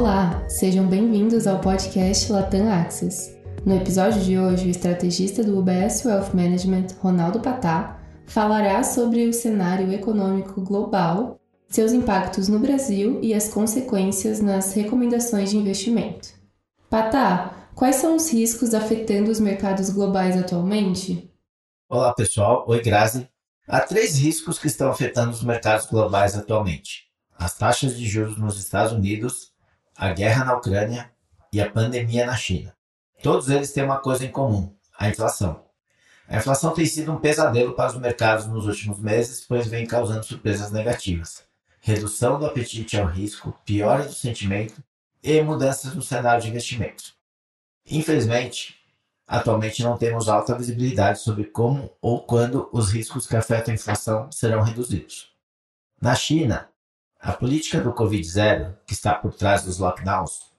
Olá, sejam bem-vindos ao podcast Latam Access. No episódio de hoje, o estrategista do UBS Wealth Management, Ronaldo Patá, falará sobre o cenário econômico global, seus impactos no Brasil e as consequências nas recomendações de investimento. Patá, quais são os riscos afetando os mercados globais atualmente? Olá, pessoal. Oi, Grazi. Há três riscos que estão afetando os mercados globais atualmente: as taxas de juros nos Estados Unidos, a guerra na Ucrânia e a pandemia na China. Todos eles têm uma coisa em comum: a inflação. A inflação tem sido um pesadelo para os mercados nos últimos meses, pois vem causando surpresas negativas. Redução do apetite ao risco, piora do sentimento e mudanças no cenário de investimentos. Infelizmente, atualmente não temos alta visibilidade sobre como ou quando os riscos que afetam a inflação serão reduzidos. Na China, a política do Covid-0, que está por trás dos lockdowns,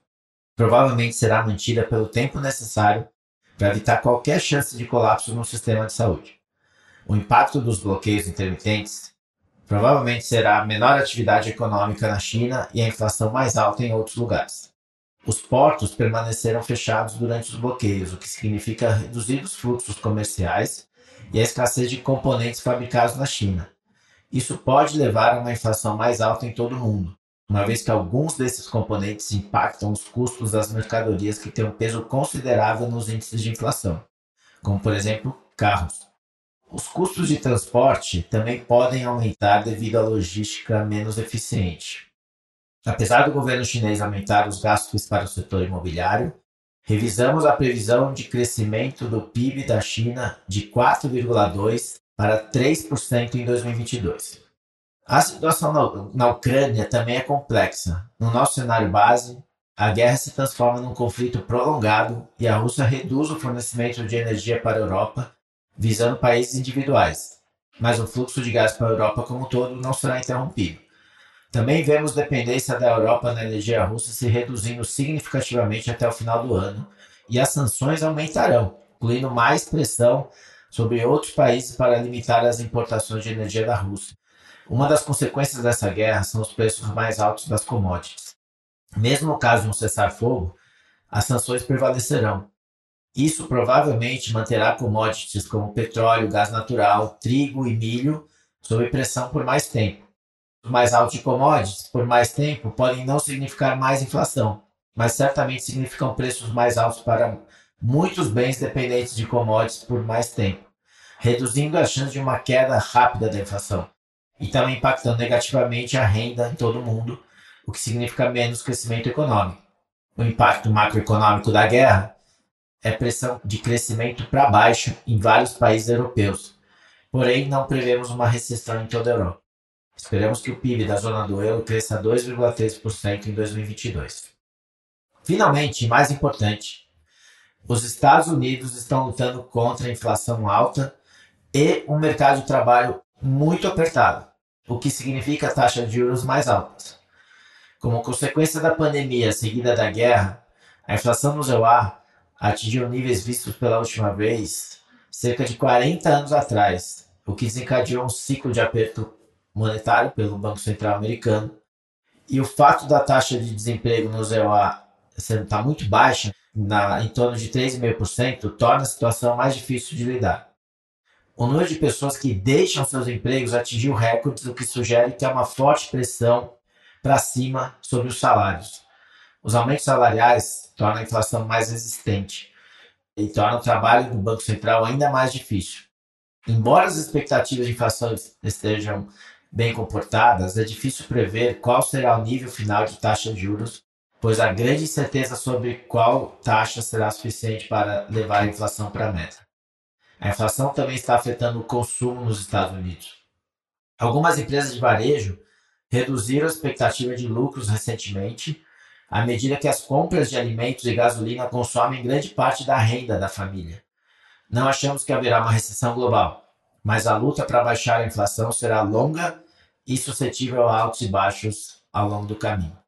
provavelmente será mantida pelo tempo necessário para evitar qualquer chance de colapso no sistema de saúde. O impacto dos bloqueios intermitentes provavelmente será a menor atividade econômica na China e a inflação mais alta em outros lugares. Os portos permaneceram fechados durante os bloqueios, o que significa reduzir os fluxos comerciais e a escassez de componentes fabricados na China. Isso pode levar a uma inflação mais alta em todo o mundo, uma vez que alguns desses componentes impactam os custos das mercadorias que têm um peso considerável nos índices de inflação, como por exemplo carros. Os custos de transporte também podem aumentar devido à logística menos eficiente. Apesar do governo chinês aumentar os gastos para o setor imobiliário, revisamos a previsão de crescimento do PIB da China de 4,2% para 3% em 2022. A situação na, Ucrânia também é complexa. No nosso cenário base, a guerra se transforma num conflito prolongado e a Rússia reduz o fornecimento de energia para a Europa, visando países individuais. Mas o fluxo de gás para a Europa como um todo não será interrompido. Também vemos dependência da Europa na energia russa se reduzindo significativamente até o final do ano, e as sanções aumentarão, incluindo mais pressão sobre outros países para limitar as importações de energia da Rússia. Uma das consequências dessa guerra são os preços mais altos das commodities. Mesmo no caso de um cessar-fogo, as sanções prevalecerão. Isso provavelmente manterá commodities como petróleo, gás natural, trigo e milho sob pressão por mais tempo. Mais altos de commodities por mais tempo podem não significar mais inflação, mas certamente significam preços mais altos para muitos bens dependentes de commodities por mais tempo, reduzindo a chance de uma queda rápida da inflação e também impactando negativamente a renda em todo o mundo, o que significa menos crescimento econômico. O impacto macroeconômico da guerra é pressão de crescimento para baixo em vários países europeus, porém não prevemos uma recessão em toda a Europa. Esperamos que o PIB da zona do euro cresça 2,3% em 2022. Finalmente, e mais importante, os Estados Unidos estão lutando contra a inflação alta e um mercado de trabalho muito apertado o que significa taxas de juros mais altas. Como consequência da pandemia seguida da guerra, a inflação no ZEUA atingiu níveis vistos pela última vez cerca de 40 anos atrás, o que desencadeou um ciclo de aperto monetário pelo Banco Central americano. E o fato da taxa de desemprego no ZEUA estar muito baixa, na, em torno de 3,5%, torna a situação mais difícil de lidar. O número de pessoas que deixam seus empregos atingiu recordes, o que sugere que há uma forte pressão para cima sobre os salários. Os aumentos salariais tornam a inflação mais resistente e tornam o trabalho do Banco Central ainda mais difícil. Embora as expectativas de inflação estejam bem comportadas, é difícil prever qual será o nível final de taxa de juros, pois há grande incerteza sobre qual taxa será suficiente para levar a inflação para a meta. A inflação também está afetando o consumo nos Estados Unidos. Algumas empresas de varejo reduziram a expectativa de lucros recentemente, à medida que as compras de alimentos e gasolina consomem grande parte da renda da família. Não achamos que haverá uma recessão global, mas a luta para baixar a inflação será longa e suscetível a altos e baixos ao longo do caminho.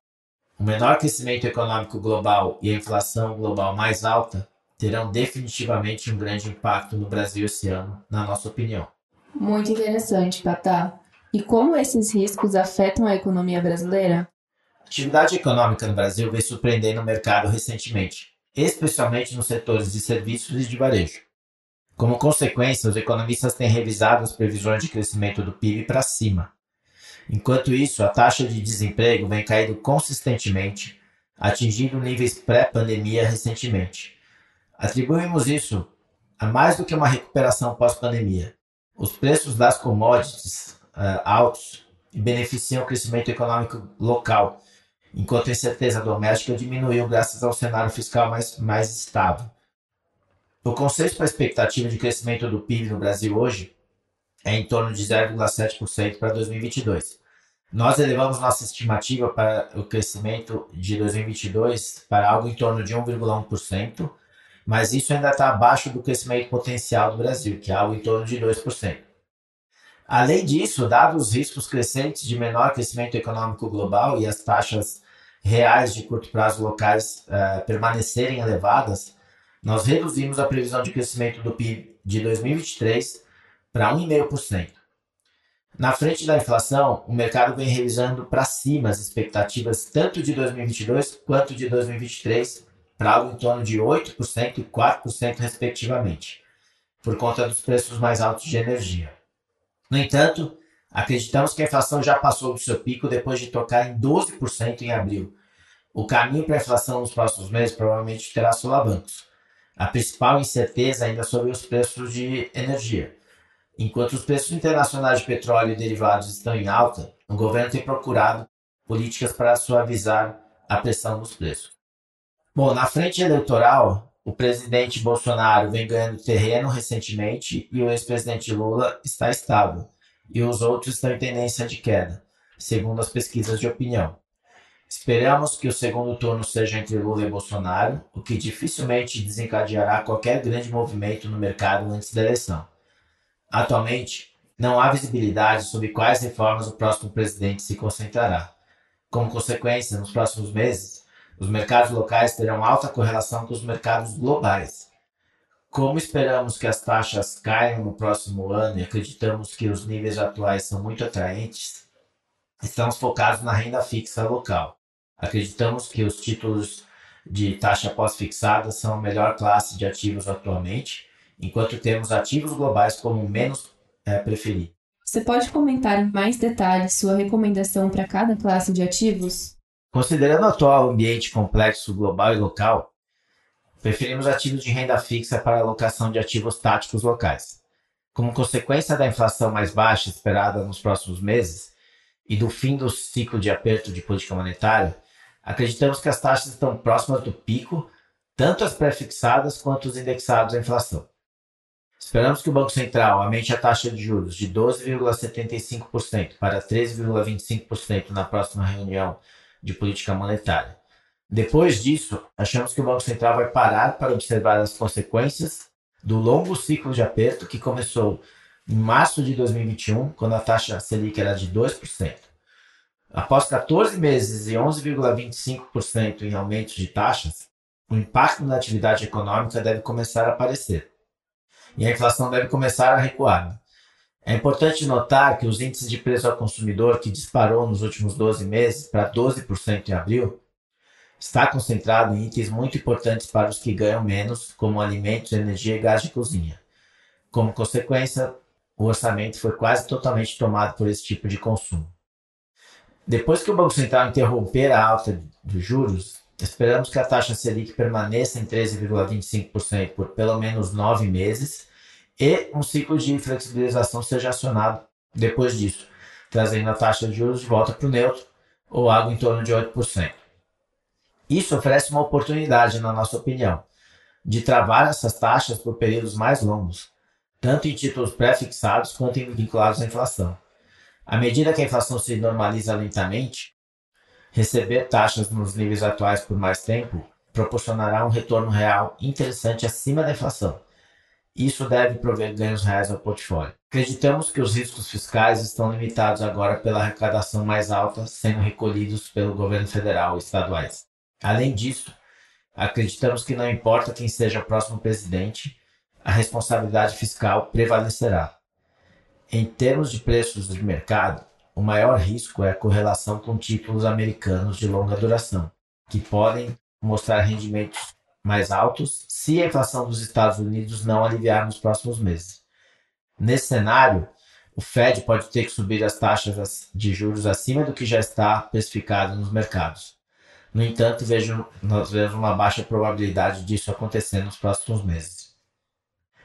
O menor crescimento econômico global e a inflação global mais alta terão definitivamente um grande impacto no Brasil esse ano, na nossa opinião. Muito interessante, Patá. E como esses riscos afetam a economia brasileira? A atividade econômica no Brasil vem surpreendendo o mercado recentemente, especialmente nos setores de serviços e de varejo. Como consequência, os economistas têm revisado as previsões de crescimento do PIB para cima. Enquanto isso, a taxa de desemprego vem caindo consistentemente, atingindo níveis pré-pandemia recentemente. Atribuímos isso a mais do que uma recuperação pós-pandemia. Os preços das commodities uh, altos beneficiam o crescimento econômico local, enquanto a incerteza doméstica diminuiu graças ao cenário fiscal mais, mais estável. O consenso para a expectativa de crescimento do PIB no Brasil hoje é em torno de 0,7% para 2022. Nós elevamos nossa estimativa para o crescimento de 2022 para algo em torno de 1,1%, mas isso ainda está abaixo do crescimento potencial do Brasil, que é algo em torno de 2%. Além disso, dados os riscos crescentes de menor crescimento econômico global e as taxas reais de curto prazo locais uh, permanecerem elevadas, nós reduzimos a previsão de crescimento do PIB de 2023 para 1,5%. Na frente da inflação, o mercado vem revisando para cima as expectativas tanto de 2022 quanto de 2023 para algo em torno de 8% e 4% respectivamente, por conta dos preços mais altos de energia. No entanto, acreditamos que a inflação já passou do seu pico depois de tocar em 12% em abril. O caminho para a inflação nos próximos meses provavelmente terá solavancos. A principal incerteza ainda sobre os preços de energia. Enquanto os preços internacionais de petróleo e derivados estão em alta, o governo tem procurado políticas para suavizar a pressão dos preços. Bom, na frente eleitoral, o presidente Bolsonaro vem ganhando terreno recentemente e o ex-presidente Lula está estável, e os outros estão em tendência de queda, segundo as pesquisas de opinião. Esperamos que o segundo turno seja entre Lula e Bolsonaro, o que dificilmente desencadeará qualquer grande movimento no mercado antes da eleição. Atualmente, não há visibilidade sobre quais reformas o próximo presidente se concentrará. Como consequência, nos próximos meses, os mercados locais terão alta correlação com os mercados globais. Como esperamos que as taxas caiam no próximo ano e acreditamos que os níveis atuais são muito atraentes, estamos focados na renda fixa local. Acreditamos que os títulos de taxa pós-fixada são a melhor classe de ativos atualmente, enquanto temos ativos globais como menos é, preferido. Você pode comentar em mais detalhes sua recomendação para cada classe de ativos? Considerando o atual ambiente complexo global e local, preferimos ativos de renda fixa para alocação de ativos táticos locais. Como consequência da inflação mais baixa esperada nos próximos meses e do fim do ciclo de aperto de política monetária, acreditamos que as taxas estão próximas do pico, tanto as pré-fixadas quanto os indexados à inflação. Esperamos que o Banco Central aumente a taxa de juros de 12,75% para 13,25% na próxima reunião de política monetária. Depois disso, achamos que o Banco Central vai parar para observar as consequências do longo ciclo de aperto que começou em março de 2021, quando a taxa Selic era de 2%. Após 14 meses e 11,25% em aumentos de taxas, o impacto na atividade econômica deve começar a aparecer. E a inflação deve começar a recuar. É importante notar que os índices de preço ao consumidor, que disparou nos últimos 12 meses para 12% em abril, está concentrado em itens muito importantes para os que ganham menos, como alimentos, energia e gás de cozinha. Como consequência, o orçamento foi quase totalmente tomado por esse tipo de consumo. Depois que o Banco Central interromper a alta dos juros, esperamos que a taxa Selic permaneça em 13,25% por pelo menos nove meses e um ciclo de flexibilização seja acionado depois disso, trazendo a taxa de juros de volta para o neutro ou algo em torno de 8%. Isso oferece uma oportunidade, na nossa opinião, de travar essas taxas por períodos mais longos, tanto em títulos pré-fixados quanto em vinculados à inflação. À medida que a inflação se normaliza lentamente, receber taxas nos níveis atuais por mais tempo proporcionará um retorno real interessante acima da inflação isso deve prover ganhos reais ao portfólio. Acreditamos que os riscos fiscais estão limitados agora pela arrecadação mais alta sendo recolhidos pelo governo federal e estaduais. Além disso, acreditamos que não importa quem seja o próximo presidente, a responsabilidade fiscal prevalecerá. Em termos de preços de mercado, o maior risco é a correlação com títulos americanos de longa duração, que podem mostrar rendimentos mais altos se a inflação dos Estados Unidos não aliviar nos próximos meses. Nesse cenário, o Fed pode ter que subir as taxas de juros acima do que já está precificado nos mercados. No entanto, vejo, nós vemos uma baixa probabilidade disso acontecer nos próximos meses.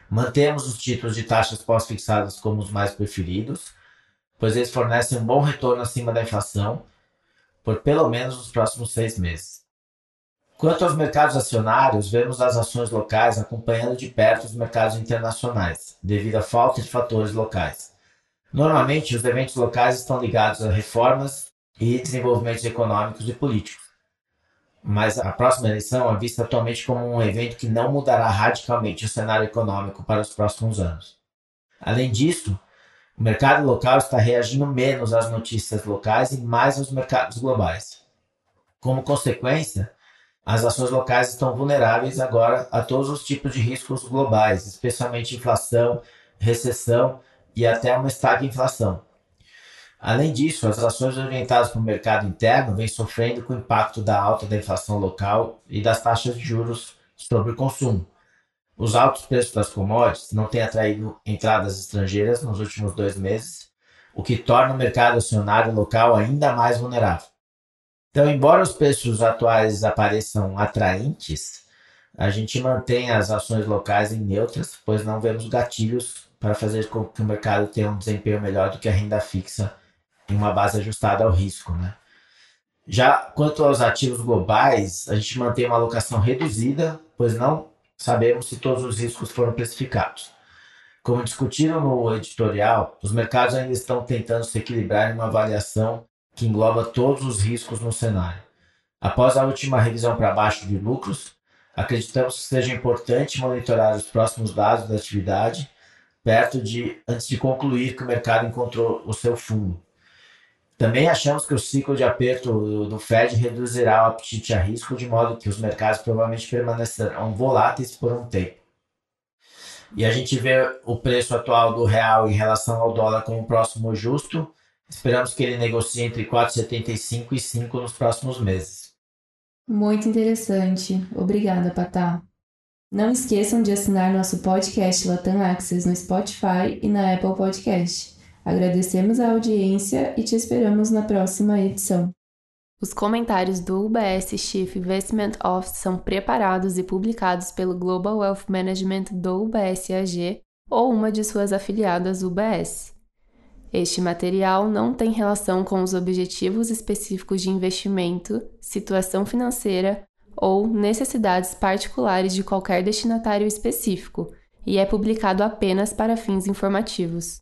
Mantemos os títulos de taxas pós-fixadas como os mais preferidos, pois eles fornecem um bom retorno acima da inflação por pelo menos os próximos seis meses. Quanto aos mercados acionários, vemos as ações locais acompanhando de perto os mercados internacionais, devido à falta de fatores locais. Normalmente, os eventos locais estão ligados a reformas e desenvolvimentos econômicos e políticos. Mas a próxima eleição é vista atualmente como um evento que não mudará radicalmente o cenário econômico para os próximos anos. Além disso, o mercado local está reagindo menos às notícias locais e mais aos mercados globais. Como consequência, as ações locais estão vulneráveis agora a todos os tipos de riscos globais, especialmente inflação, recessão e até uma estagflação. Além disso, as ações orientadas para o mercado interno vêm sofrendo com o impacto da alta da inflação local e das taxas de juros sobre o consumo os altos preços das commodities não têm atraído entradas estrangeiras nos últimos dois meses, o que torna o mercado acionário local ainda mais vulnerável. Então, embora os preços atuais apareçam atraentes, a gente mantém as ações locais em neutras, pois não vemos gatilhos para fazer com que o mercado tenha um desempenho melhor do que a renda fixa em uma base ajustada ao risco. Né? Já quanto aos ativos globais, a gente mantém uma alocação reduzida, pois não sabemos se todos os riscos foram precificados. Como discutiram no editorial, os mercados ainda estão tentando se equilibrar em uma avaliação que engloba todos os riscos no cenário. Após a última revisão para baixo de lucros, acreditamos que seja importante monitorar os próximos dados da atividade perto de antes de concluir que o mercado encontrou o seu fundo. Também achamos que o ciclo de aperto do Fed reduzirá o apetite a risco, de modo que os mercados provavelmente permanecerão voláteis por um tempo. E a gente vê o preço atual do real em relação ao dólar como próximo justo. Esperamos que ele negocie entre 4,75 e 5 nos próximos meses. Muito interessante. Obrigada, Patá. Não esqueçam de assinar nosso podcast Latam Access no Spotify e na Apple Podcast. Agradecemos a audiência e te esperamos na próxima edição. Os comentários do UBS Chief Investment Office são preparados e publicados pelo Global Wealth Management do UBS AG ou uma de suas afiliadas UBS. Este material não tem relação com os objetivos específicos de investimento, situação financeira ou necessidades particulares de qualquer destinatário específico e é publicado apenas para fins informativos.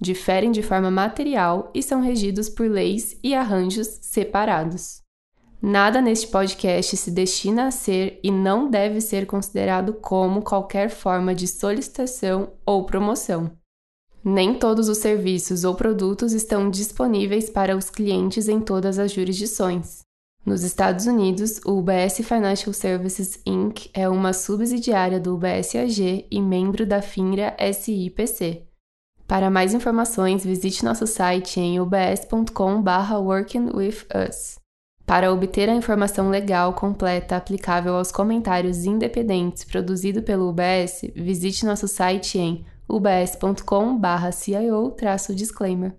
diferem de forma material e são regidos por leis e arranjos separados. Nada neste podcast se destina a ser e não deve ser considerado como qualquer forma de solicitação ou promoção. Nem todos os serviços ou produtos estão disponíveis para os clientes em todas as jurisdições. Nos Estados Unidos, o UBS Financial Services Inc. é uma subsidiária do UBS AG e membro da FINRA SIPC. Para mais informações, visite nosso site em ubs.com/workingwithus. Para obter a informação legal completa aplicável aos comentários independentes produzido pelo UBS, visite nosso site em ubs.com/cio-disclaimer.